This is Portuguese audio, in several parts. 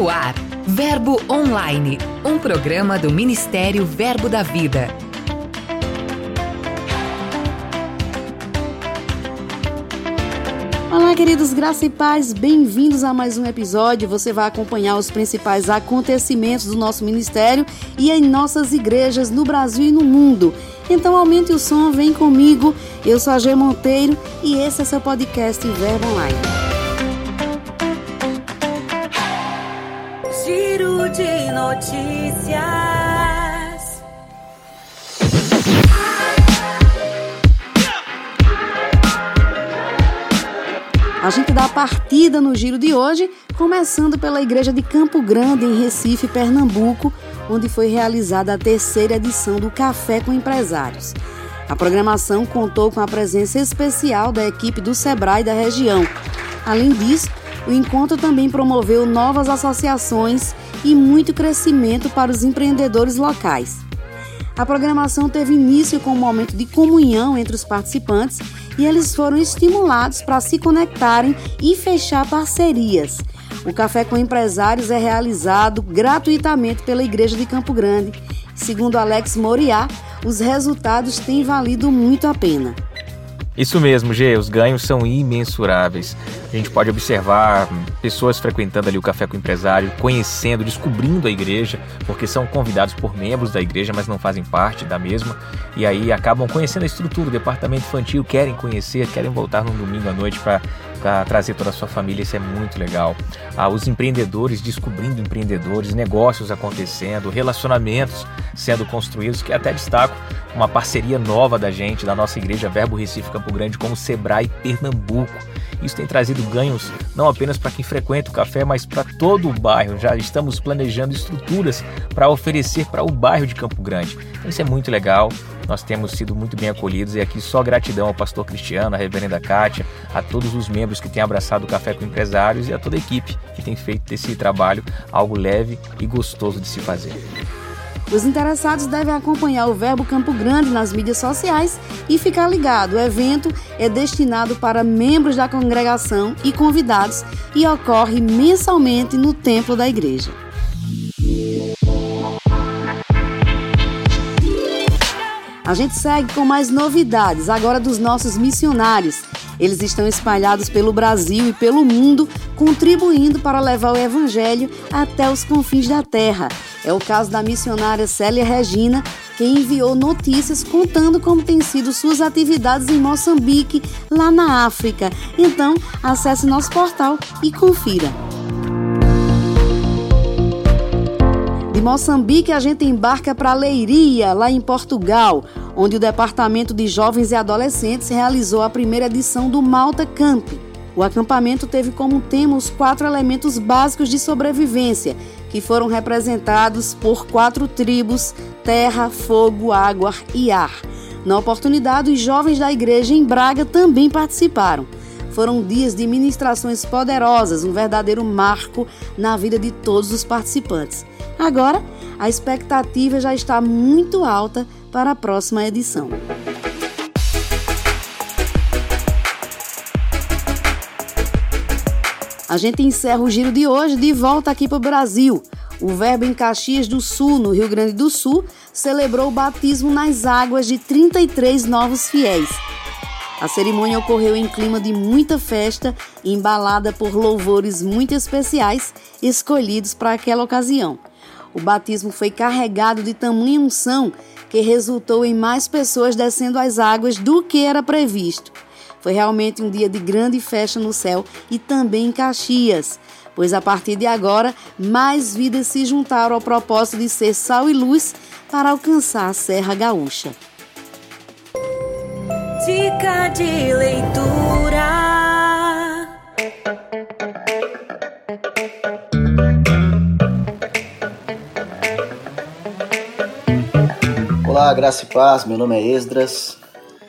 No ar, Verbo Online, um programa do Ministério Verbo da Vida. Olá, queridos graça e paz, bem-vindos a mais um episódio. Você vai acompanhar os principais acontecimentos do nosso ministério e em nossas igrejas no Brasil e no mundo. Então aumente o som, vem comigo. Eu sou a G Monteiro e esse é seu podcast Verbo Online. Notícias. A gente dá a partida no giro de hoje, começando pela Igreja de Campo Grande, em Recife, Pernambuco, onde foi realizada a terceira edição do Café com Empresários. A programação contou com a presença especial da equipe do Sebrae da região. Além disso, o encontro também promoveu novas associações e muito crescimento para os empreendedores locais. A programação teve início com um momento de comunhão entre os participantes e eles foram estimulados para se conectarem e fechar parcerias. O Café com Empresários é realizado gratuitamente pela Igreja de Campo Grande. Segundo Alex Moriá, os resultados têm valido muito a pena. Isso mesmo, Gê, os ganhos são imensuráveis. A gente pode observar pessoas frequentando ali o café com o empresário, conhecendo, descobrindo a igreja, porque são convidados por membros da igreja, mas não fazem parte da mesma, e aí acabam conhecendo a estrutura, o departamento infantil, querem conhecer, querem voltar num domingo à noite para para trazer toda a sua família, isso é muito legal. Ah, os empreendedores descobrindo empreendedores, negócios acontecendo, relacionamentos sendo construídos, que até destaco uma parceria nova da gente, da nossa igreja Verbo Recife Campo Grande com o Sebrae Pernambuco. Isso tem trazido ganhos não apenas para quem frequenta o café, mas para todo o bairro. Já estamos planejando estruturas para oferecer para o bairro de Campo Grande. Então, isso é muito legal. Nós temos sido muito bem acolhidos e aqui só gratidão ao pastor Cristiano, à reverenda Kátia, a todos os membros que têm abraçado o Café com Empresários e a toda a equipe que tem feito desse trabalho algo leve e gostoso de se fazer. Os interessados devem acompanhar o Verbo Campo Grande nas mídias sociais e ficar ligado. O evento é destinado para membros da congregação e convidados e ocorre mensalmente no templo da igreja. A gente segue com mais novidades, agora dos nossos missionários. Eles estão espalhados pelo Brasil e pelo mundo, contribuindo para levar o Evangelho até os confins da terra. É o caso da missionária Célia Regina, que enviou notícias contando como têm sido suas atividades em Moçambique, lá na África. Então, acesse nosso portal e confira. De Moçambique, a gente embarca para Leiria, lá em Portugal onde o Departamento de Jovens e Adolescentes realizou a primeira edição do Malta Camp. O acampamento teve como tema os quatro elementos básicos de sobrevivência, que foram representados por quatro tribos: terra, fogo, água e ar. Na oportunidade, os jovens da igreja em Braga também participaram. Foram dias de ministrações poderosas, um verdadeiro marco na vida de todos os participantes. Agora, a expectativa já está muito alta para a próxima edição. A gente encerra o giro de hoje de volta aqui para o Brasil. O Verbo em Caxias do Sul, no Rio Grande do Sul, celebrou o batismo nas águas de 33 novos fiéis. A cerimônia ocorreu em clima de muita festa, embalada por louvores muito especiais escolhidos para aquela ocasião. O batismo foi carregado de tamanha unção que resultou em mais pessoas descendo as águas do que era previsto. Foi realmente um dia de grande festa no céu e também em Caxias, pois a partir de agora mais vidas se juntaram ao propósito de ser sal e luz para alcançar a Serra Gaúcha. Dica de leitura. Olá, graça e paz. Meu nome é Esdras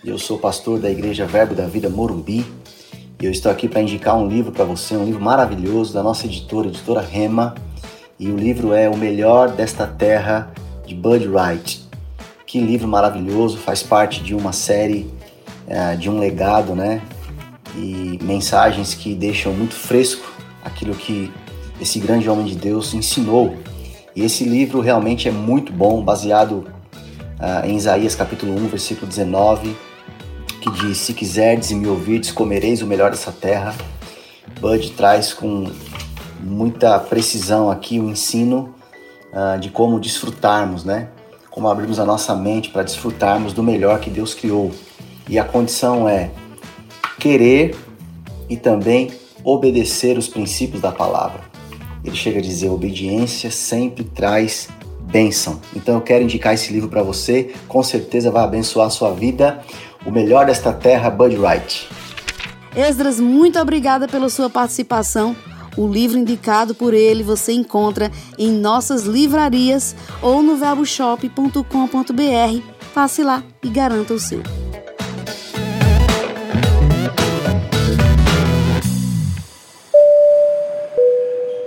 eu sou pastor da Igreja Verbo da Vida Morumbi. E eu estou aqui para indicar um livro para você, um livro maravilhoso da nossa editora, editora Rema. E o livro é O Melhor desta Terra de Bud Wright. Que livro maravilhoso, faz parte de uma série, é, de um legado, né? E mensagens que deixam muito fresco aquilo que esse grande homem de Deus ensinou. E esse livro realmente é muito bom, baseado uh, em Isaías capítulo 1, versículo 19, que diz: Se quiserdes e me ouvirdes, comereis o melhor dessa terra. Bud traz com muita precisão aqui o ensino uh, de como desfrutarmos, né? Como abrirmos a nossa mente para desfrutarmos do melhor que Deus criou. E a condição é querer e também obedecer os princípios da palavra. Ele chega a dizer: obediência sempre traz bênção. Então eu quero indicar esse livro para você, com certeza vai abençoar a sua vida. O melhor desta terra, Bud Wright. Esdras, muito obrigada pela sua participação. O livro indicado por ele você encontra em nossas livrarias ou no verboshop.com.br. Passe lá e garanta o seu.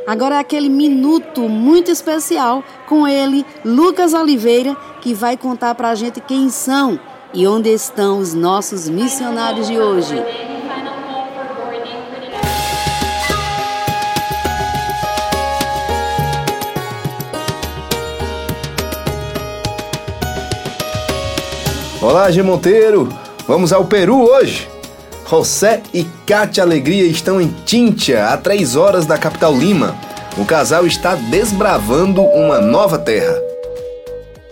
Agora é aquele minuto muito especial com ele, Lucas Oliveira, que vai contar pra gente quem são e onde estão os nossos missionários de hoje. Olá, G Monteiro! Vamos ao Peru hoje! José e Kátia Alegria estão em Tintia, a três horas da capital Lima. O casal está desbravando uma nova terra.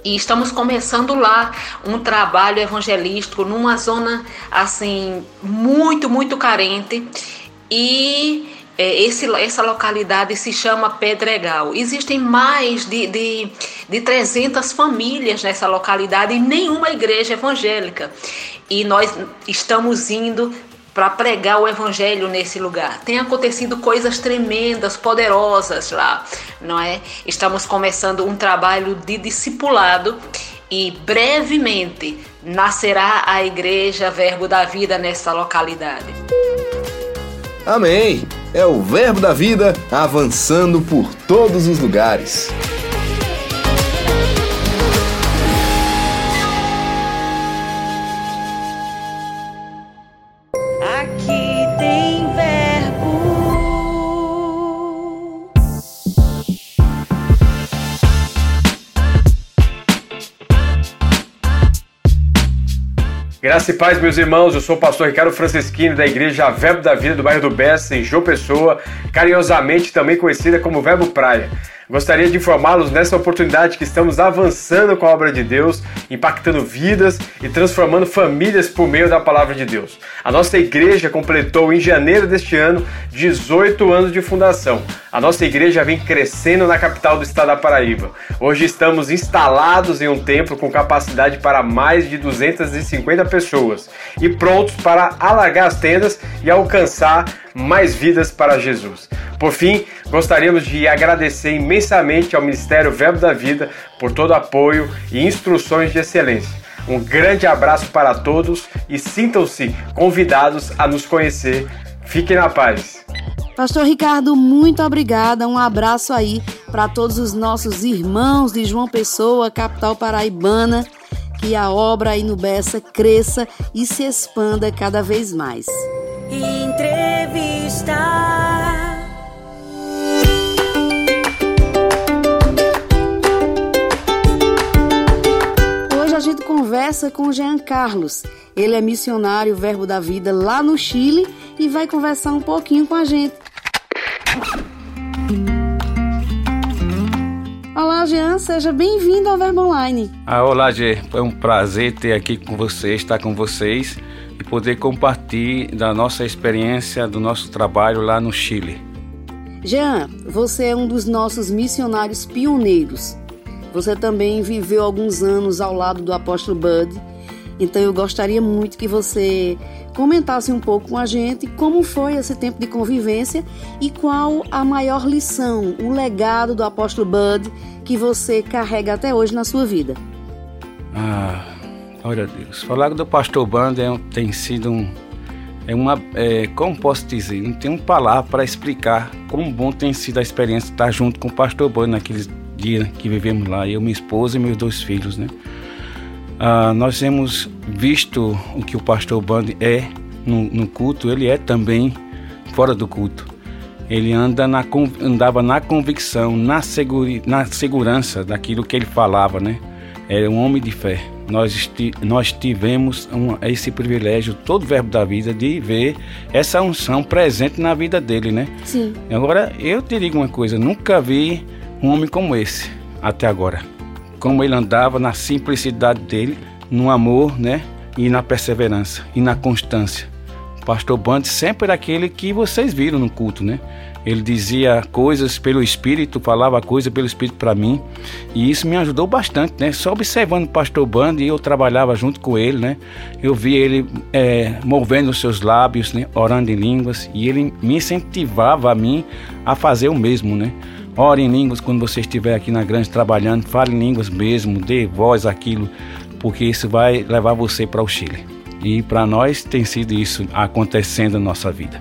E estamos começando lá um trabalho evangelístico numa zona assim muito, muito carente. E é, esse, essa localidade se chama Pedregal. Existem mais de, de, de 300 famílias nessa localidade e nenhuma igreja evangélica. E nós estamos indo para pregar o evangelho nesse lugar. Tem acontecido coisas tremendas, poderosas lá, não é? Estamos começando um trabalho de discipulado e brevemente nascerá a igreja Verbo da Vida nessa localidade. Amém. É o Verbo da Vida avançando por todos os lugares. Graça e paz, meus irmãos. Eu sou o pastor Ricardo Francisquini da Igreja Verbo da Vida do bairro do Bessa, em João Pessoa, carinhosamente também conhecida como Verbo Praia. Gostaria de informá-los nessa oportunidade que estamos avançando com a obra de Deus, impactando vidas e transformando famílias por meio da palavra de Deus. A nossa igreja completou em janeiro deste ano 18 anos de fundação. A nossa igreja vem crescendo na capital do estado da Paraíba. Hoje estamos instalados em um templo com capacidade para mais de 250 pessoas e prontos para alargar as tendas e alcançar mais vidas para Jesus. Por fim, gostaríamos de agradecer imensamente ao Ministério Verbo da Vida por todo o apoio e instruções de excelência. Um grande abraço para todos e sintam-se convidados a nos conhecer. Fiquem na paz. Pastor Ricardo, muito obrigada. Um abraço aí para todos os nossos irmãos de João Pessoa, capital paraibana. Que a obra aí no Bessa cresça e se expanda cada vez mais. Hoje conversa com o Jean Carlos. Ele é missionário Verbo da Vida lá no Chile e vai conversar um pouquinho com a gente. Olá, Jean, seja bem-vindo ao Verbo Online. Ah, olá, Gê. Foi um prazer ter aqui com vocês, estar com vocês e poder compartilhar da nossa experiência, do nosso trabalho lá no Chile. Jean, você é um dos nossos missionários pioneiros. Você também viveu alguns anos ao lado do apóstolo Bud, então eu gostaria muito que você comentasse um pouco com a gente como foi esse tempo de convivência e qual a maior lição, o legado do apóstolo Bud que você carrega até hoje na sua vida. Ah, Glória a Deus. Falar do pastor Bando é, tem sido um. É uma. É, como posso dizer? Não tenho palavra para explicar como bom tem sido a experiência de estar junto com o pastor Bando naqueles dias que vivemos lá. Eu, minha esposa e meus dois filhos, né? Ah, nós temos visto o que o pastor Bando é no, no culto, ele é também fora do culto. Ele anda na, andava na convicção, na, seguri, na segurança daquilo que ele falava, né? Era um homem de fé. Nós, nós tivemos um, esse privilégio, todo o verbo da vida, de ver essa unção presente na vida dele, né? Sim. Agora, eu te digo uma coisa: nunca vi um homem como esse até agora. Como ele andava na simplicidade dele, no amor, né? E na perseverança e na constância. O pastor Band sempre era aquele que vocês viram no culto, né? Ele dizia coisas pelo Espírito, falava coisas pelo Espírito para mim. E isso me ajudou bastante, né? Só observando o pastor Band e eu trabalhava junto com ele, né? Eu vi ele é, movendo os seus lábios, né? Orando em línguas. E ele me incentivava a mim a fazer o mesmo, né? Ore em línguas quando você estiver aqui na grande trabalhando. Fale em línguas mesmo, dê voz àquilo, porque isso vai levar você para o Chile. E para nós tem sido isso acontecendo na nossa vida.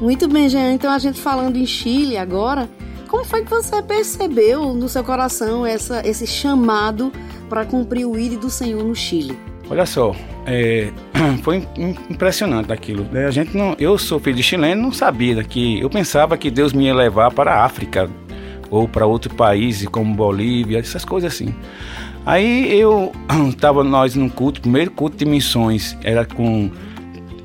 Muito bem, Jean. Então a gente falando em Chile agora, como foi que você percebeu no seu coração essa, esse chamado para cumprir o ídolo do Senhor no Chile? Olha só, é, foi impressionante aquilo. A gente não, eu sou filho de chileno, não sabia que eu pensava que Deus me ia levar para a África ou para outro país como Bolívia, essas coisas assim. Aí eu estava nós num culto, primeiro culto de missões, era com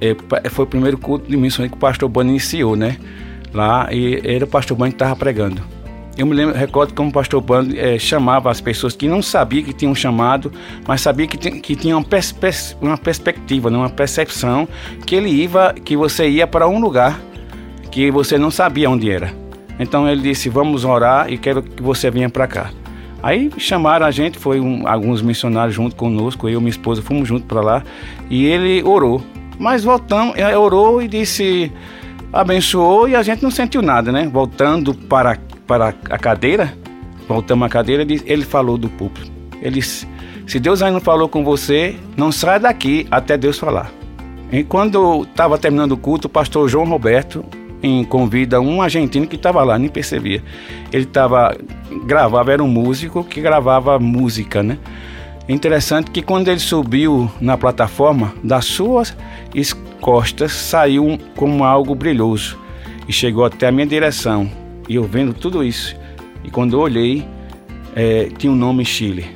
é, foi o primeiro culto de missões que o pastor Bani iniciou, né? Lá, e era o pastor Bani que estava pregando. Eu me lembro, recordo como o pastor Bani é, chamava as pessoas que não sabiam que tinham um mas sabia que, que tinha uma, pers pers uma perspectiva, né? uma percepção que ele ia, que você ia para um lugar que você não sabia onde era. Então ele disse: Vamos orar e quero que você venha para cá. Aí chamaram a gente, foi um, alguns missionários junto conosco, eu e minha esposa fomos juntos para lá e ele orou. Mas voltamos, orou e disse, abençoou e a gente não sentiu nada, né? Voltando para, para a cadeira, voltamos à cadeira, ele falou do púlpito. Ele disse, se Deus ainda não falou com você, não sai daqui até Deus falar. E quando estava terminando o culto, o pastor João Roberto em convida um argentino que estava lá, nem percebia. Ele estava gravava, era um músico que gravava música, né? Interessante que quando ele subiu na plataforma, das suas costas saiu como algo brilhoso e chegou até a minha direção. E eu vendo tudo isso, e quando eu olhei, é, tinha o um nome Chile.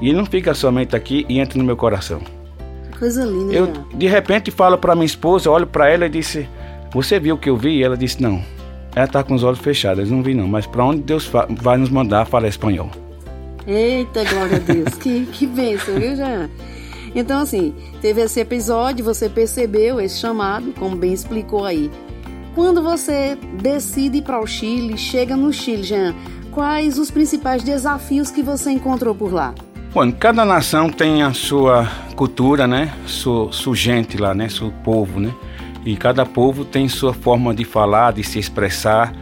E ele não fica somente aqui e entra no meu coração. Coisa linda. Eu de repente falo para minha esposa, olho para ela e disse: "Você viu o que eu vi?" E ela disse: "Não". Ela está com os olhos fechados, não vi não, mas para onde Deus vai nos mandar falar espanhol. Eita, glória a Deus. que, que bênção, viu, Jean? Então, assim, teve esse episódio, você percebeu esse chamado, como bem explicou aí. Quando você decide ir para o Chile, chega no Chile, Jean, quais os principais desafios que você encontrou por lá? Bom, cada nação tem a sua cultura, né? Sua, sua gente lá, né? Seu povo, né? E cada povo tem sua forma de falar, de se expressar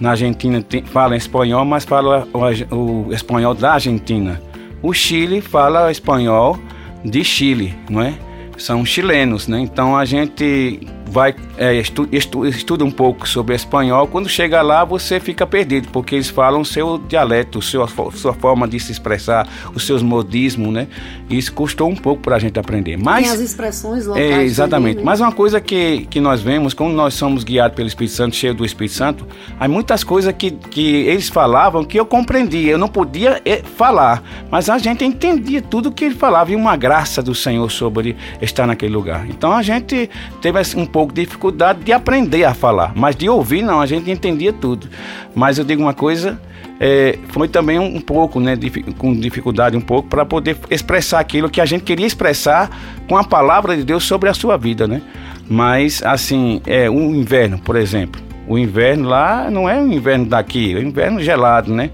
na Argentina tem, fala espanhol, mas fala o, o, espanhol da Argentina. O Chile fala espanhol de Chile, não é? São chilenos, né? Então a gente vai é, estu, estu, estuda um pouco sobre espanhol, quando chega lá você fica perdido, porque eles falam o seu dialeto, seu, sua forma de se expressar, os seus modismos, né? Isso custou um pouco para a gente aprender. Mas, Tem as expressões locais. É, exatamente. Também, né? Mas uma coisa que, que nós vemos, como nós somos guiados pelo Espírito Santo, cheio do Espírito Santo, há muitas coisas que, que eles falavam que eu compreendia, eu não podia é, falar, mas a gente entendia tudo que ele falava e uma graça do Senhor sobre estar naquele lugar. Então a gente teve um pouco de dificuldade de aprender a falar, mas de ouvir não, a gente entendia tudo. Mas eu digo uma coisa, é, foi também um, um pouco, né, com dificuldade um pouco para poder expressar aquilo que a gente queria expressar com a palavra de Deus sobre a sua vida, né? Mas assim, é o inverno, por exemplo. O inverno lá não é o inverno daqui, é o inverno gelado, né?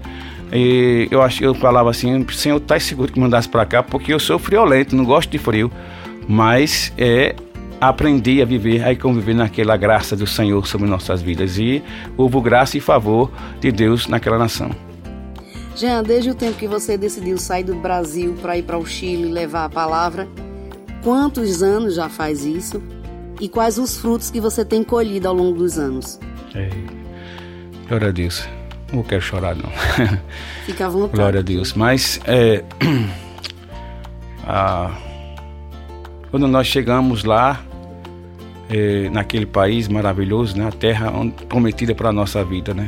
E eu acho, eu falava assim, Senhor, tá seguro que mandasse para cá, porque eu sou friolento, não gosto de frio. Mas é aprendi a viver, a conviver naquela graça do Senhor sobre nossas vidas. E houve graça e favor de Deus naquela nação. Jean, desde o tempo que você decidiu sair do Brasil para ir para o Chile levar a palavra, quantos anos já faz isso? E quais os frutos que você tem colhido ao longo dos anos? É, glória a Deus. Não quero chorar, não. Fica à vontade. Glória a Deus. Mas é, a, quando nós chegamos lá, é, naquele país maravilhoso, né? A terra prometida para a nossa vida, né?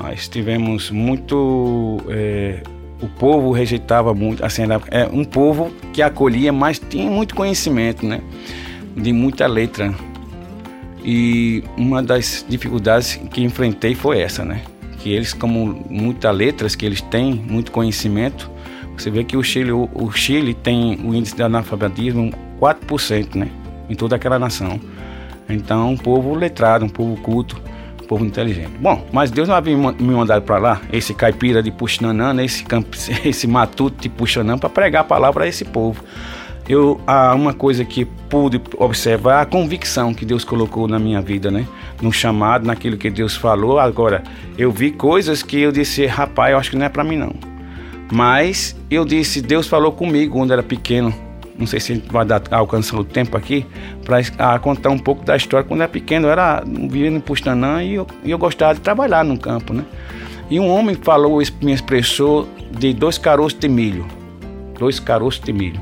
Nós tivemos muito é, o povo rejeitava muito, assim, era é um povo que acolhia, mas tinha muito conhecimento, né? De muita letra. E uma das dificuldades que enfrentei foi essa, né? Que eles, como muitas letras que eles têm, muito conhecimento, você vê que o Chile, o, o Chile tem o índice de analfabetismo 4%, né? Em toda aquela nação. Então, um povo letrado, um povo culto povo inteligente. Bom, mas Deus não havia me mandado para lá, esse caipira de Puxinanã, né, esse, esse matuto de Puxanã, para pregar a palavra a esse povo. Eu, há uma coisa que pude observar, a convicção que Deus colocou na minha vida, né? No chamado, naquilo que Deus falou. Agora, eu vi coisas que eu disse, rapaz, eu acho que não é para mim não. Mas eu disse, Deus falou comigo quando era pequeno não sei se vai dar, alcançar o tempo aqui, para contar um pouco da história. Quando eu era pequeno, eu era vivendo em Pustanã e eu, eu gostava de trabalhar no campo, né? E um homem falou, me expressou de dois caroços de milho. Dois caroços de milho.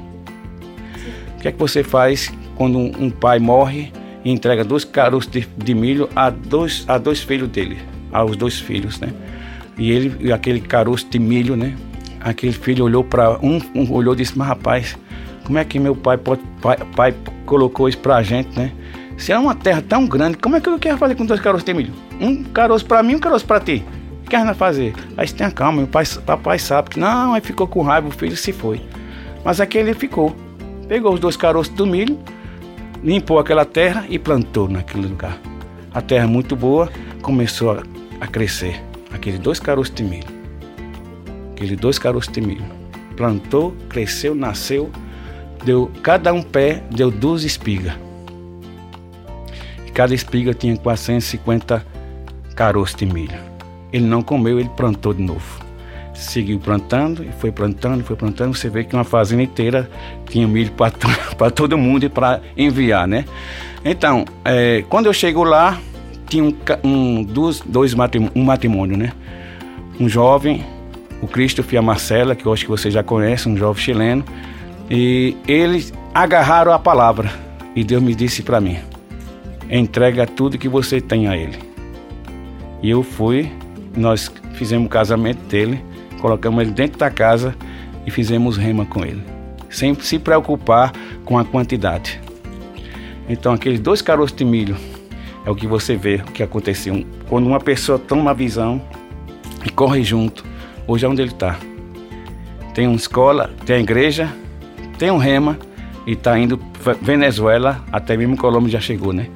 O que é que você faz quando um, um pai morre e entrega dois caroços de, de, milho a dois, a dois filhos dele, aos dois filhos, né? E ele, aquele caroço de milho, né? Aquele filho olhou para um, um olhou e disse: Mas rapaz, como é que meu pai, pode, pai, pai colocou isso pra gente, né? Se é uma terra tão grande, como é que eu quero fazer com dois caroços de milho? Um caroço pra mim um caroço pra ti. O que a gente fazer? Aí você tenha calma, meu pai, papai sabe que não, aí ficou com raiva, o filho se foi. Mas aquele ficou. Pegou os dois caroços do milho, limpou aquela terra e plantou naquele lugar. A terra muito boa começou a, a crescer. Aqueles dois caroços de milho. Aqueles dois caroços de milho. Plantou, cresceu, nasceu deu cada um pé deu duas espigas. E cada espiga tinha 450 caroços de milho. Ele não comeu, ele plantou de novo. Seguiu plantando e foi plantando e foi plantando. Você vê que uma fazenda inteira tinha milho para todo mundo e para enviar, né? Então, é, quando eu chego lá, tinha um, um, dois, matrimônio, um matrimônio, né? Um jovem, o Cristo Fia Marcela, que eu acho que você já conhece, um jovem chileno, e eles agarraram a palavra. E Deus me disse para mim: entrega tudo que você tem a Ele. E eu fui, nós fizemos o casamento dele, colocamos ele dentro da casa e fizemos rema com ele. Sem se preocupar com a quantidade. Então, aqueles dois caroços de milho é o que você vê que aconteceu. Quando uma pessoa toma uma visão e corre junto, hoje é onde ele está. Tem uma escola, tem a igreja, tem um rema e está indo Venezuela, até mesmo Colômbia já chegou, né?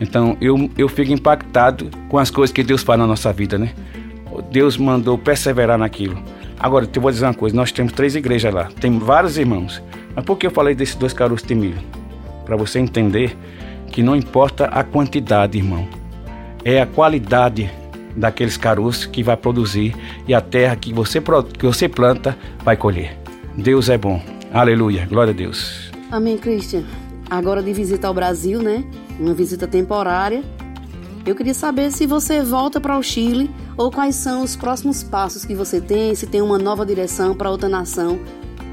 Então eu, eu fico impactado com as coisas que Deus faz na nossa vida, né? Deus mandou perseverar naquilo. Agora, eu vou dizer uma coisa: nós temos três igrejas lá, tem vários irmãos. Mas por que eu falei desses dois caroços de milho? Para você entender que não importa a quantidade, irmão, é a qualidade daqueles caroços que vai produzir e a terra que você, que você planta vai colher. Deus é bom. Aleluia, glória a Deus. Amém, Christian. Agora de visita ao Brasil, né? Uma visita temporária. Eu queria saber se você volta para o Chile ou quais são os próximos passos que você tem, se tem uma nova direção para outra nação.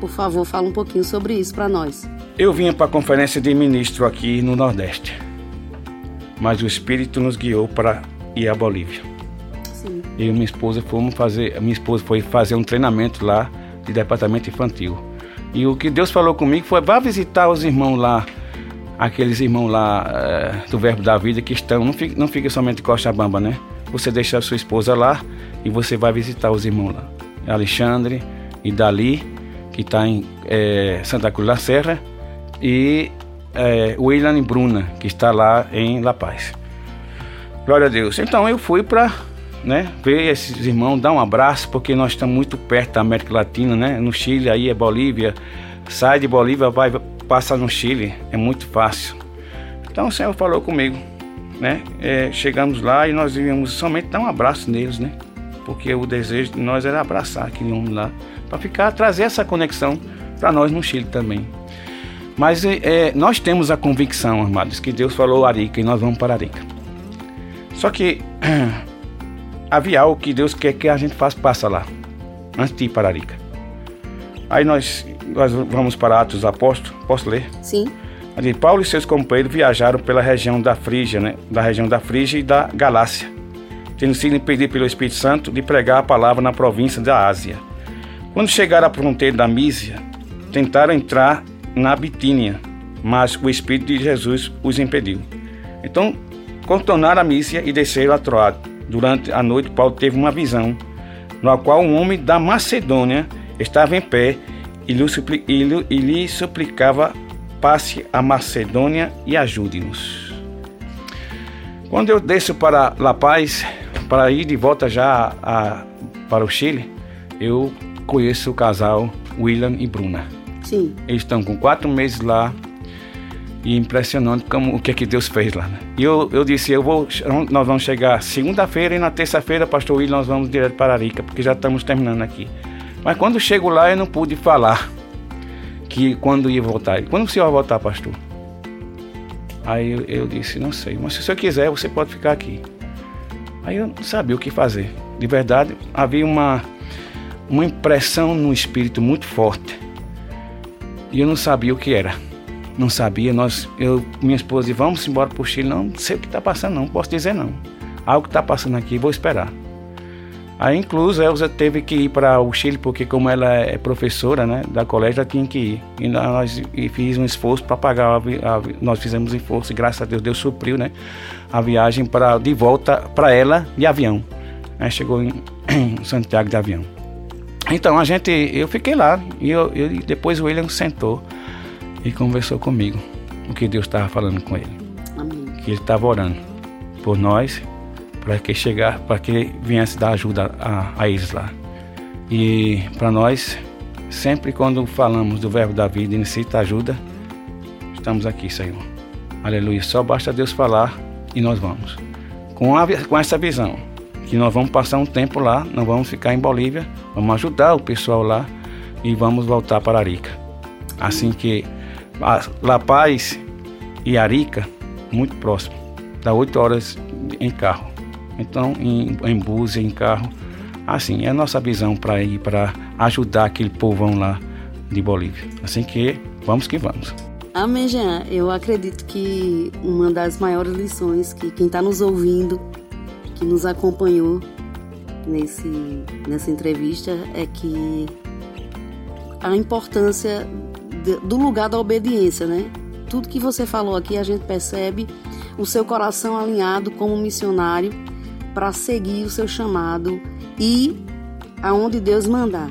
Por favor, fala um pouquinho sobre isso para nós. Eu vinha para a conferência de ministro aqui no Nordeste, mas o Espírito nos guiou para ir à Bolívia. Sim. Eu e minha esposa fomos fazer, minha esposa foi fazer um treinamento lá de departamento infantil. E o que Deus falou comigo foi: vá visitar os irmãos lá, aqueles irmãos lá é, do Verbo da Vida que estão, não fica, não fica somente Cochabamba, né? Você deixa a sua esposa lá e você vai visitar os irmãos lá. Alexandre e Dali, que está em é, Santa Cruz da Serra, e é, William e Bruna, que está lá em La Paz. Glória a Deus. Então eu fui para né? Ver esses irmãos, dar um abraço, porque nós estamos muito perto da América Latina, né? No Chile aí é Bolívia, sai de Bolívia, vai passar no Chile, é muito fácil. Então o Senhor falou comigo, né? É, chegamos lá e nós íamos somente dar um abraço neles, né? Porque o desejo de nós era abraçar aquele homem lá, para ficar, trazer essa conexão para nós no Chile também. Mas é, nós temos a convicção, amados, que Deus falou Arica e nós vamos para Arica. Só que havia algo que Deus quer que a gente faça passa lá, antes de ir para Arica. Aí nós, nós vamos para Atos dos Apóstolos, posso ler? Sim. Paulo e seus companheiros viajaram pela região da Frígia, né? da região da Frígia e da Galácia, tendo sido impedido pelo Espírito Santo de pregar a palavra na província da Ásia. Quando chegaram à fronteira da Mísia, tentaram entrar na Bitínia, mas o Espírito de Jesus os impediu. Então, contornaram a Mísia e desceram a Troado. Durante a noite, Paulo teve uma visão, na qual um homem da Macedônia estava em pé e lhe, suplicava passe a Macedônia e ajude-nos. Quando eu desço para La Paz, para ir de volta já a, para o Chile, eu conheço o casal William e Bruna. Sim. Eles estão com quatro meses lá e impressionante como o que é que Deus fez lá. Né? E eu, eu disse, eu vou, nós vamos chegar segunda-feira e na terça-feira, Pastor William, nós vamos direto para Arica, porque já estamos terminando aqui. Mas quando chego lá, eu não pude falar que quando ia voltar. Quando o senhor vai voltar, pastor? Aí eu, eu, disse, não sei, mas se o senhor quiser, você pode ficar aqui. Aí eu não sabia o que fazer. De verdade, havia uma, uma impressão no espírito muito forte. E eu não sabia o que era. Não sabia, nós, eu, minha esposa, vamos embora para o Chile. Não, não sei o que está passando, não, posso dizer não. Algo está passando aqui, vou esperar. Aí, incluso, a Elza teve que ir para o Chile, porque como ela é professora né, da colégio, ela tinha que ir. E nós e fiz um esforço para pagar, a, a, nós fizemos um esforço e graças a Deus, Deus supriu né, a viagem pra, de volta para ela de avião. Aí chegou em, em, Santiago de avião. Então, a gente, eu fiquei lá e eu, eu, depois o William sentou e conversou comigo o que Deus estava falando com ele. Amém. Que ele estava orando por nós para que chegar, para que viesse dar ajuda a, a eles lá. E para nós, sempre quando falamos do verbo da vida e necessita ajuda, estamos aqui, Senhor. Aleluia. Só basta Deus falar e nós vamos. Com, a, com essa visão, que nós vamos passar um tempo lá, não vamos ficar em Bolívia, vamos ajudar o pessoal lá e vamos voltar para Arica. Assim que La Paz e Arica, muito próximo, dá oito horas em carro então em, em bus, em carro. Assim, é a nossa visão para ir para ajudar aquele povão lá de Bolívia. Assim que vamos que vamos. Amém, Jean. Eu acredito que uma das maiores lições que quem está nos ouvindo, que nos acompanhou nesse, nessa entrevista, é que a importância do lugar da obediência, né? Tudo que você falou aqui, a gente percebe o seu coração alinhado como missionário para seguir o seu chamado e aonde Deus mandar.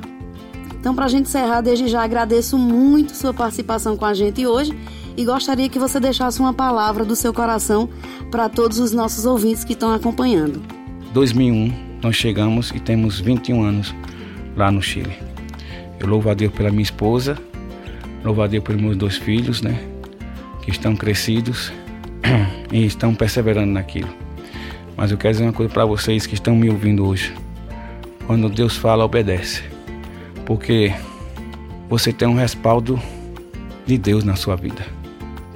Então, para a gente encerrar, desde já agradeço muito sua participação com a gente hoje e gostaria que você deixasse uma palavra do seu coração para todos os nossos ouvintes que estão acompanhando. 2001, nós chegamos e temos 21 anos lá no Chile. Eu louvo a Deus pela minha esposa, louvo a Deus pelos meus dois filhos, né, que estão crescidos e estão perseverando naquilo. Mas eu quero dizer uma coisa para vocês que estão me ouvindo hoje. Quando Deus fala, obedece. Porque você tem um respaldo de Deus na sua vida.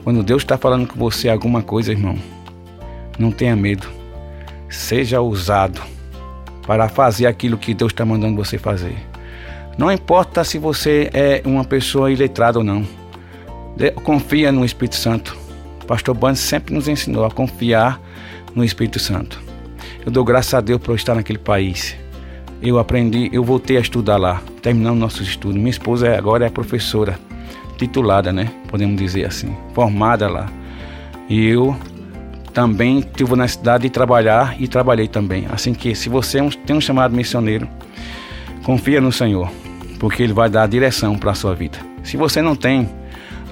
Quando Deus está falando com você alguma coisa, irmão, não tenha medo. Seja ousado para fazer aquilo que Deus está mandando você fazer. Não importa se você é uma pessoa iletrada ou não. Confia no Espírito Santo. O pastor Bandes sempre nos ensinou a confiar no Espírito Santo. Eu dou graças a Deus por estar naquele país. Eu aprendi, eu voltei a estudar lá, terminando nossos estudos. Minha esposa é, agora é professora, titulada, né? Podemos dizer assim, formada lá. E eu também tive na cidade de trabalhar e trabalhei também. Assim que, se você é tem um chamado missioneiro, confia no Senhor, porque Ele vai dar direção para a sua vida. Se você não tem,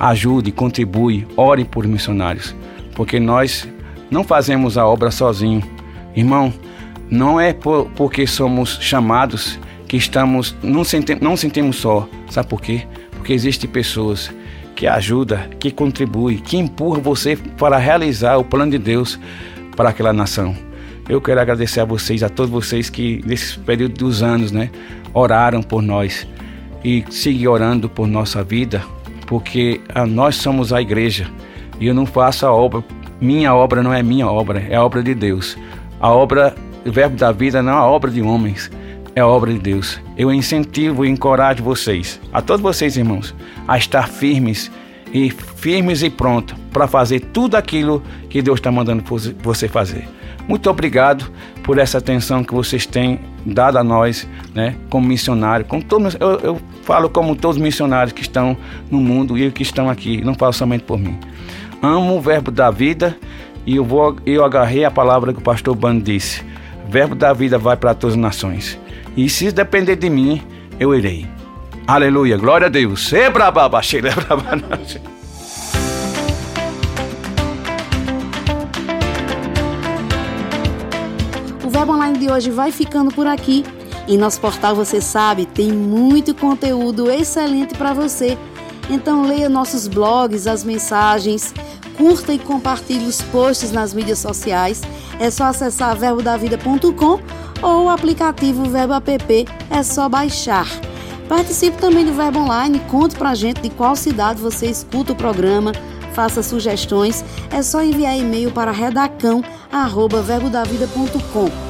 ajude, contribui, ore por missionários, porque nós não fazemos a obra sozinho. Irmão, não é por, porque somos chamados que estamos não, senti, não sentimos só. Sabe por quê? Porque existem pessoas que ajudam, que contribuem, que empurram você para realizar o plano de Deus para aquela nação. Eu quero agradecer a vocês, a todos vocês que nesse período dos anos, né, oraram por nós e seguem orando por nossa vida, porque a, nós somos a igreja e eu não faço a obra minha obra não é minha obra, é a obra de Deus. A obra, o verbo da vida não é a obra de homens, é a obra de Deus. Eu incentivo e encorajo vocês, a todos vocês, irmãos, a estar firmes e firmes e prontos para fazer tudo aquilo que Deus está mandando você fazer. Muito obrigado por essa atenção que vocês têm dado a nós, né, como missionário, como todos, eu, eu falo como todos os missionários que estão no mundo e que estão aqui, não falo somente por mim. Amo o verbo da vida e eu vou eu agarrei a palavra que o pastor Bando disse. Verbo da vida vai para todas as nações. E se depender de mim, eu irei. Aleluia, glória a Deus. O Verbo Online de hoje vai ficando por aqui. Em nosso portal, você sabe, tem muito conteúdo excelente para você. Então leia nossos blogs, as mensagens, curta e compartilhe os posts nas mídias sociais. É só acessar verbodavida.com ou o aplicativo Verbo App, é só baixar. Participe também do Verbo Online, conte pra gente de qual cidade você escuta o programa, faça sugestões, é só enviar e-mail para redacão@verbodavida.com.